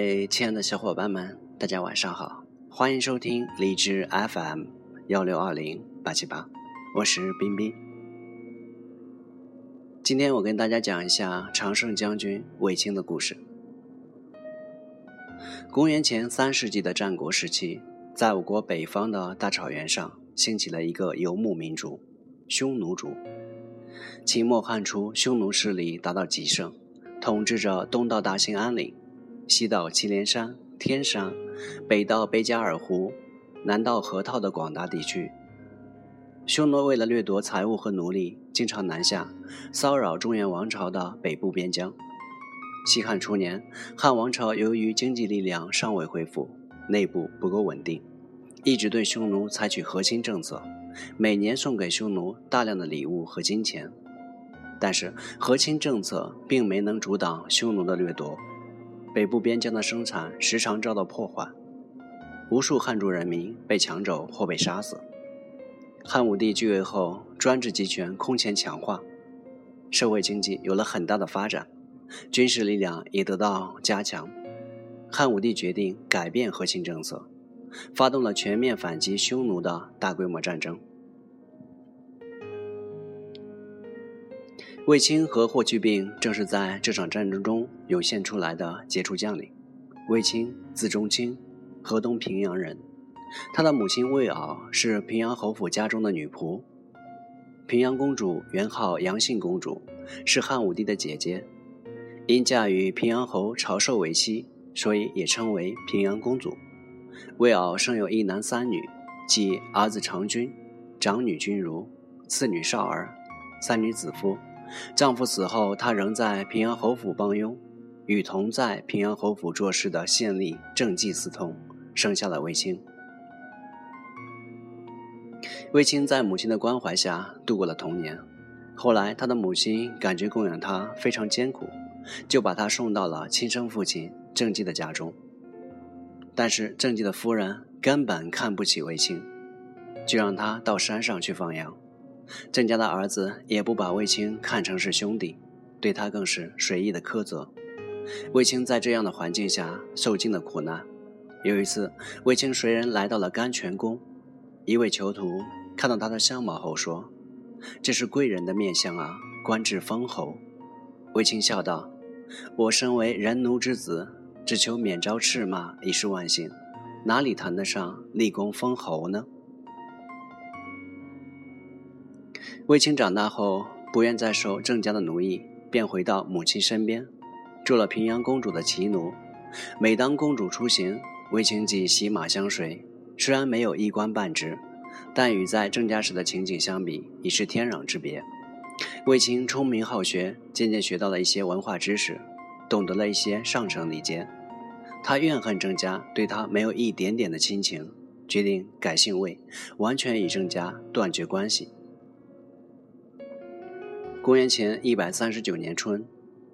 各位亲爱的小伙伴们，大家晚上好，欢迎收听荔枝 FM 幺六二零八七八，我是冰冰。今天我跟大家讲一下常胜将军卫青的故事。公元前三世纪的战国时期，在我国北方的大草原上，兴起了一个游牧民族——匈奴族。秦末汉初，匈奴势力达到极盛，统治着东到大兴安岭，西到祁连山、天山，北到贝加尔湖，南到河套的广大地区。匈奴为了掠夺财物和奴隶，经常南下，骚扰中原王朝的北部边疆。西汉初年，汉王朝由于经济力量尚未恢复，内部不够稳定，一直对匈奴采取和亲政策，每年送给匈奴大量的礼物和金钱。但是和亲政策并没能阻挡匈奴的掠夺，北部边疆的生产时常遭到破坏，无数汉族人民被抢走或被杀死。汉武帝继位后，专制集权空前强化，社会经济有了很大的发展。军事力量也得到加强，汉武帝决定改变和亲政策，发动了全面反击匈奴的大规模战争。卫青和霍去病正是在这场战争中涌现出来的杰出将领。卫青字中卿，河东平阳人，他的母亲卫媪是平阳侯府家中的女仆。平阳公主原号杨信公主，是汉武帝的姐姐。因嫁与平阳侯朝寿为妻，所以也称为平阳公主。魏媪生有一男三女，即儿子长君、长女君如、次女少儿、三女子夫。丈夫死后，她仍在平阳侯府帮佣，与同在平阳侯府做事的县吏郑季私通，生下了卫青。卫青在母亲的关怀下度过了童年。后来，他的母亲感觉供养他非常艰苦。就把他送到了亲生父亲郑季的家中。但是郑季的夫人根本看不起卫青，就让他到山上去放羊。郑家的儿子也不把卫青看成是兄弟，对他更是随意的苛责。卫青在这样的环境下受尽了苦难。有一次，卫青随人来到了甘泉宫，一位囚徒看到他的相貌后说：“这是贵人的面相啊，官至封侯。”卫青笑道：“我身为人奴之子，只求免遭斥骂，已是万幸，哪里谈得上立功封侯呢？”卫青长大后，不愿再受郑家的奴役，便回到母亲身边，做了平阳公主的骑奴。每当公主出行，卫青即骑马相随。虽然没有一官半职，但与在郑家时的情景相比，已是天壤之别。卫青聪明好学，渐渐学到了一些文化知识，懂得了一些上层礼节。他怨恨郑家对他没有一点点的亲情，决定改姓卫，完全与郑家断绝关系。公元前一百三十九年春，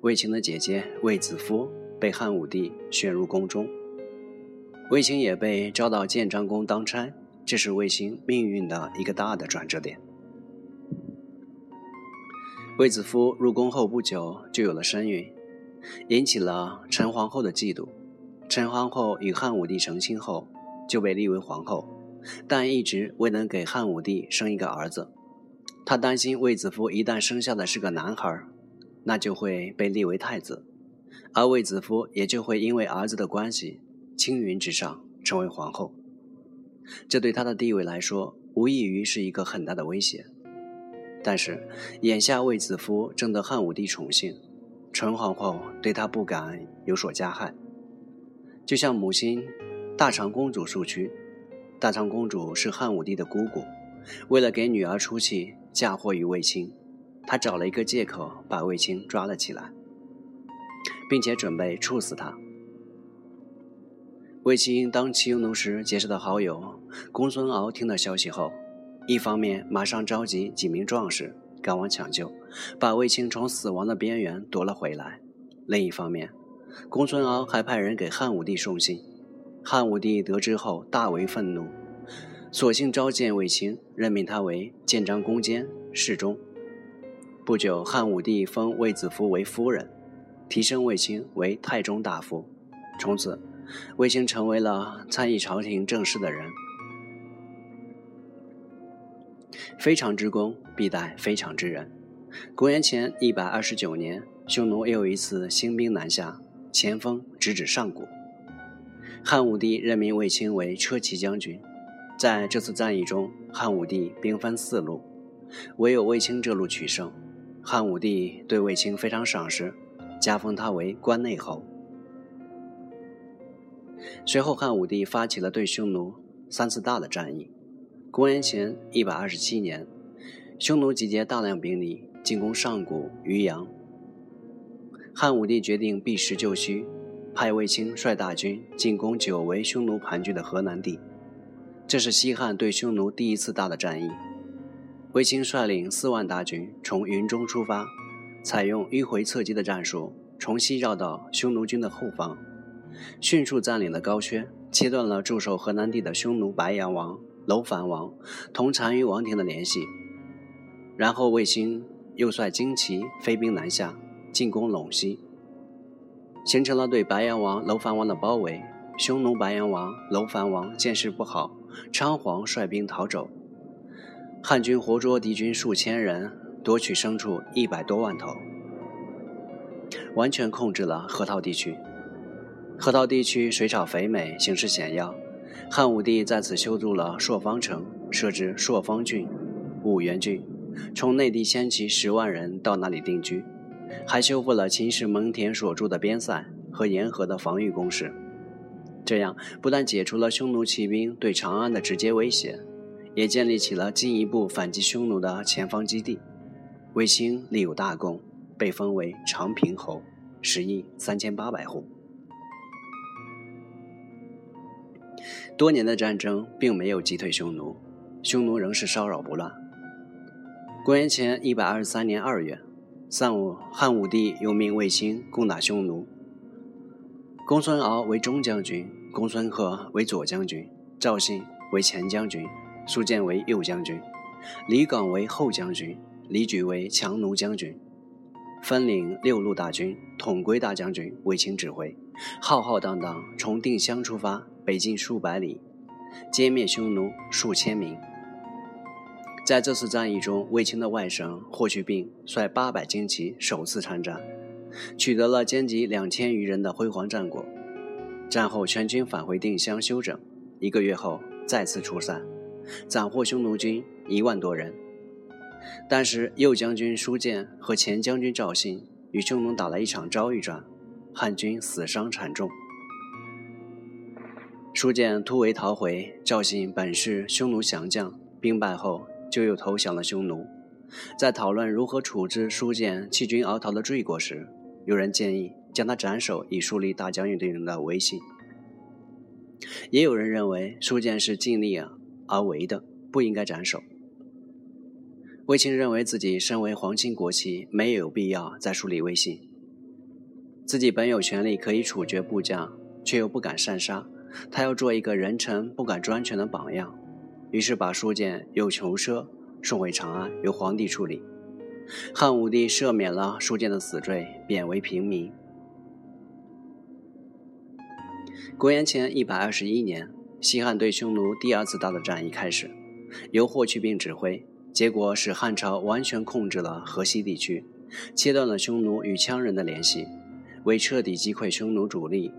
卫青的姐姐卫子夫被汉武帝选入宫中，卫青也被招到建章宫当差，这是卫青命运的一个大的转折点。卫子夫入宫后不久就有了身孕，引起了陈皇后的嫉妒。陈皇后与汉武帝成亲后，就被立为皇后，但一直未能给汉武帝生一个儿子。她担心卫子夫一旦生下的是个男孩，那就会被立为太子，而卫子夫也就会因为儿子的关系青云直上，成为皇后。这对她的地位来说，无异于是一个很大的威胁。但是，眼下卫子夫正得汉武帝宠幸，陈皇后对他不敢有所加害，就像母亲大长公主诉屈。大长公主是汉武帝的姑姑，为了给女儿出气，嫁祸于卫青。他找了一个借口把卫青抓了起来，并且准备处死他。卫青当骑游奴时结识的好友公孙敖听到消息后。一方面马上召集几名壮士赶往抢救，把卫青从死亡的边缘夺了回来；另一方面，公孙敖还派人给汉武帝送信。汉武帝得知后大为愤怒，索性召见卫青，任命他为建章宫监侍中。不久，汉武帝封卫子夫为夫人，提升卫青为太中大夫。从此，卫青成为了参议朝廷政事的人。非常之功，必待非常之人。公元前一百二十九年，匈奴又一次兴兵南下，前锋直指上古。汉武帝任命卫青为车骑将军。在这次战役中，汉武帝兵分四路，唯有卫青这路取胜。汉武帝对卫青非常赏识，加封他为关内侯。随后，汉武帝发起了对匈奴三次大的战役。公元前一百二十七年，匈奴集结大量兵力进攻上古、渔阳。汉武帝决定避实就虚，派卫青率大军进攻久为匈奴盘踞的河南地。这是西汉对匈奴第一次大的战役。卫青率领四万大军从云中出发，采用迂回侧击的战术，从西绕到匈奴军的后方，迅速占领了高薛，切断了驻守河南地的匈奴白羊王。楼烦王同单于王庭的联系，然后卫青又率旌旗飞兵南下，进攻陇西，形成了对白羊王楼烦王的包围。匈奴白羊王楼烦王见势不好，仓皇率兵逃走。汉军活捉敌军数千人，夺取牲畜一百多万头，完全控制了河套地区。河套地区水草肥美，形势险要。汉武帝在此修筑了朔方城，设置朔方郡、五原郡，从内地迁徙十万人到那里定居，还修复了秦时蒙恬所筑的边塞和沿河的防御工事。这样不但解除了匈奴骑兵对长安的直接威胁，也建立起了进一步反击匈奴的前方基地。卫青立有大功，被封为长平侯，食邑三千八百户。多年的战争并没有击退匈奴，匈奴仍是骚扰不乱。公元前一百二十三年二月，三武汉武帝又命卫青攻打匈奴。公孙敖为中将军，公孙贺为左将军，赵信为前将军，苏建为右将军，李广为后将军，李举为强弩将军，分领六路大军，统归大将军卫青指挥，浩浩荡荡从定襄出发。北进数百里，歼灭匈奴数千名。在这次战役中，卫青的外甥霍去病率八百精骑首次参战，取得了歼敌两千余人的辉煌战果。战后，全军返回定襄休整。一个月后，再次出塞，斩获匈奴军一万多人。但是，右将军舒建和前将军赵信与匈奴打了一场遭遇战，汉军死伤惨重。舒建突围逃回，赵信本是匈奴降将，兵败后就又投降了匈奴。在讨论如何处置舒建弃军而逃的罪过时，有人建议将他斩首以树立大将军对人的威信。也有人认为舒建是尽力而为的，不应该斩首。卫青认为自己身为皇亲国戚，没有必要再树立威信。自己本有权利可以处决部将，却又不敢擅杀。他要做一个人臣不敢专权的榜样，于是把书剑又囚车送回长安，由皇帝处理。汉武帝赦免了舒建的死罪，贬为平民。公元前一百二十一年，西汉对匈奴第二次大的战役开始，由霍去病指挥，结果使汉朝完全控制了河西地区，切断了匈奴与羌人的联系，为彻底击溃匈奴主力。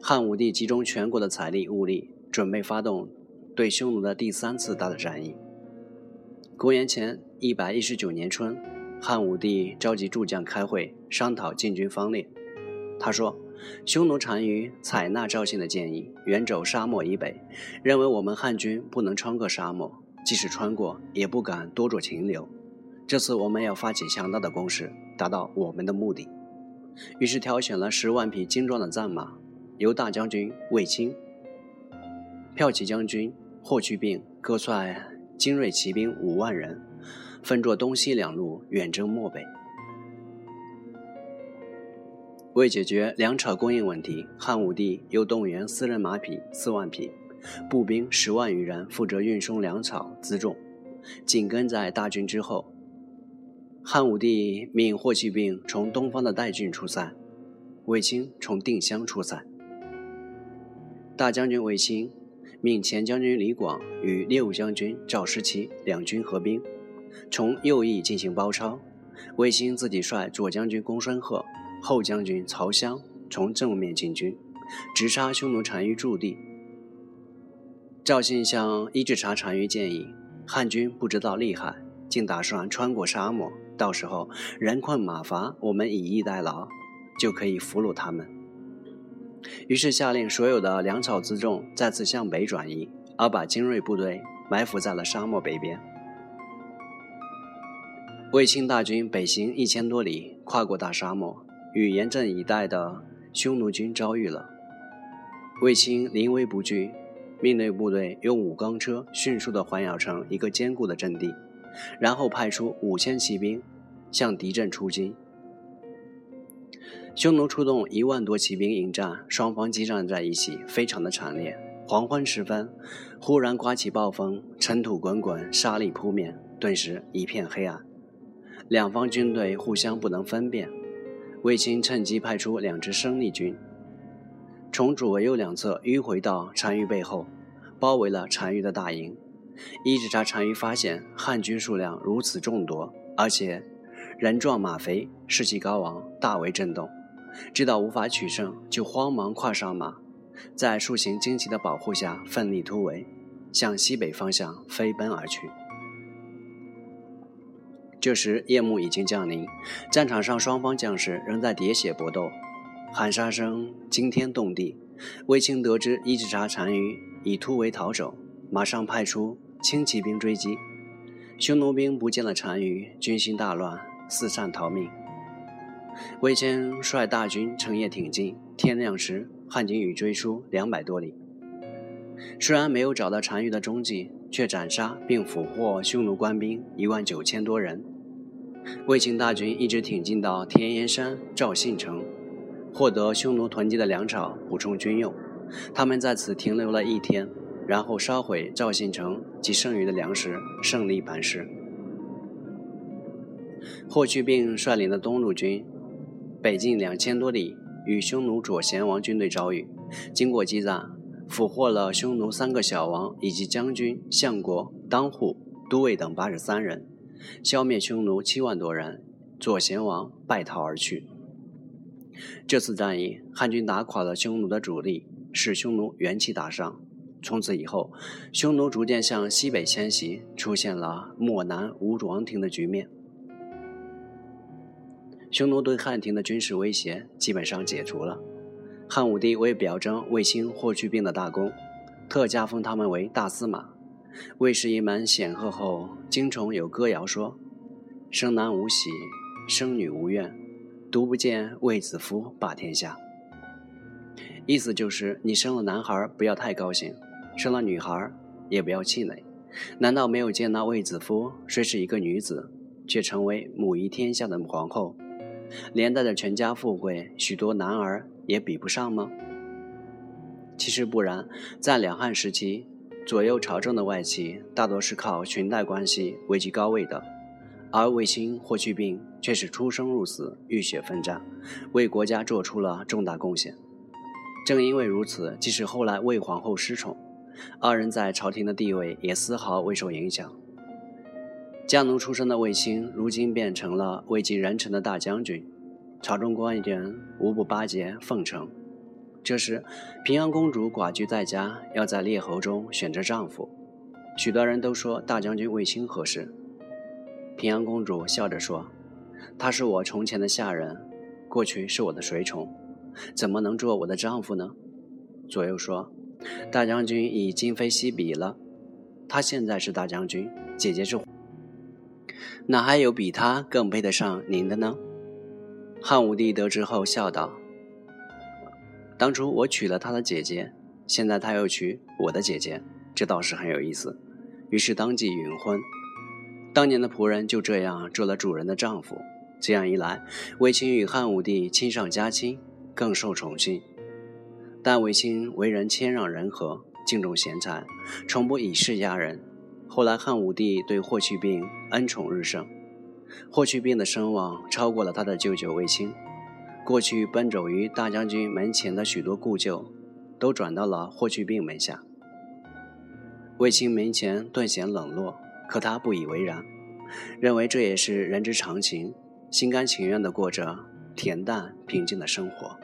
汉武帝集中全国的财力物力，准备发动对匈奴的第三次大的战役。公元前一百一十九年春，汉武帝召集诸将开会，商讨进军方略。他说：“匈奴单于采纳赵信的建议，远走沙漠以北，认为我们汉军不能穿过沙漠，即使穿过，也不敢多做停留。这次我们要发起强大的攻势，达到我们的目的。”于是挑选了十万匹精壮的战马。由大将军卫青、骠骑将军霍去病各率精锐骑兵五万人，分作东西两路远征漠北。为解决粮草供应问题，汉武帝又动员私人马匹四万匹，步兵十万余人负责运送粮草辎重，紧跟在大军之后。汉武帝命霍去病从东方的代郡出塞，卫青从定襄出塞。大将军卫青命前将军李广与六将军赵师齐两军合兵，从右翼进行包抄。卫青自己率左将军公孙贺、后将军曹襄从正面进军，直杀匈奴单于驻地。赵信向伊稚茶单于建议，汉军不知道厉害，竟打算穿过沙漠，到时候人困马乏，我们以逸待劳，就可以俘虏他们。于是下令所有的粮草辎重再次向北转移，而把精锐部队埋伏在了沙漠北边。卫青大军北行一千多里，跨过大沙漠，与严阵以待的匈奴军遭遇了。卫青临危不惧，命令部队用五钢车迅速地环绕成一个坚固的阵地，然后派出五千骑兵向敌阵出击。匈奴出动一万多骑兵迎战，双方激战在一起，非常的惨烈。黄昏时分，忽然刮起暴风，尘土滚滚，沙砾扑面，顿时一片黑暗。两方军队互相不能分辨，卫青趁机派出两支生力军，从左右两侧迂回到单于背后，包围了单于的大营。伊稚茶单于发现汉军数量如此众多，而且人壮马肥，士气高昂，大为震动。知道无法取胜，就慌忙跨上马，在数行旌旗的保护下奋力突围，向西北方向飞奔而去。这时夜幕已经降临，战场上双方将士仍在喋血搏斗，喊杀声惊天动地。卫青得知伊稚茶单于已突围逃走，马上派出轻骑兵追击。匈奴兵不见了单于，军心大乱，四散逃命。卫青率大军乘夜挺进，天亮时汉军已追出两百多里。虽然没有找到单于的踪迹。却斩杀并俘获匈奴官兵一万九千多人。卫青大军一直挺进到田岩山、赵信城，获得匈奴囤积的粮草，补充军用。他们在此停留了一天，然后烧毁赵信城及剩余的粮食，胜利班师。霍去病率领的东路军北进两千多里，与匈奴左贤王军队遭遇，经过激战。俘获了匈奴三个小王以及将军、相国、当户、都尉等八十三人，消灭匈奴七万多人。左贤王败逃而去。这次战役，汉军打垮了匈奴的主力，使匈奴元气大伤。从此以后，匈奴逐渐向西北迁徙，出现了漠南无王庭的局面。匈奴对汉庭的军事威胁基本上解除了。汉武帝为表彰卫青、霍去病的大功，特加封他们为大司马。卫士一门显赫后，京虫有歌谣说：“生男无喜，生女无怨，独不见卫子夫霸天下。”意思就是你生了男孩不要太高兴，生了女孩也不要气馁。难道没有见到卫子夫虽是一个女子，却成为母仪天下的皇后，连带着全家富贵，许多男儿？也比不上吗？其实不然，在两汉时期，左右朝政的外戚大多是靠裙带关系位居高位的，而卫青、霍去病却是出生入死、浴血奋战，为国家做出了重大贡献。正因为如此，即使后来魏皇后失宠，二人在朝廷的地位也丝毫未受影响。家奴出身的卫青，如今变成了位极人臣的大将军。朝中官员无不巴结奉承。这时，平阳公主寡居在家，要在列侯中选择丈夫。许多人都说大将军卫青合适。平阳公主笑着说：“他是我从前的下人，过去是我的随从，怎么能做我的丈夫呢？”左右说：“大将军已今非昔比了，他现在是大将军，姐姐是，哪还有比他更配得上您的呢？”汉武帝得知后笑道：“当初我娶了他的姐姐，现在他又娶我的姐姐，这倒是很有意思。”于是当即允婚。当年的仆人就这样做了主人的丈夫。这样一来，卫青与汉武帝亲上加亲，更受宠幸。但卫青为人谦让仁和，敬重贤才，从不以势压人。后来汉武帝对霍去病恩宠日盛。霍去病的声望超过了他的舅舅卫青。过去奔走于大将军门前的许多故旧，都转到了霍去病门下。卫青门前顿显冷落，可他不以为然，认为这也是人之常情，心甘情愿地过着恬淡平静的生活。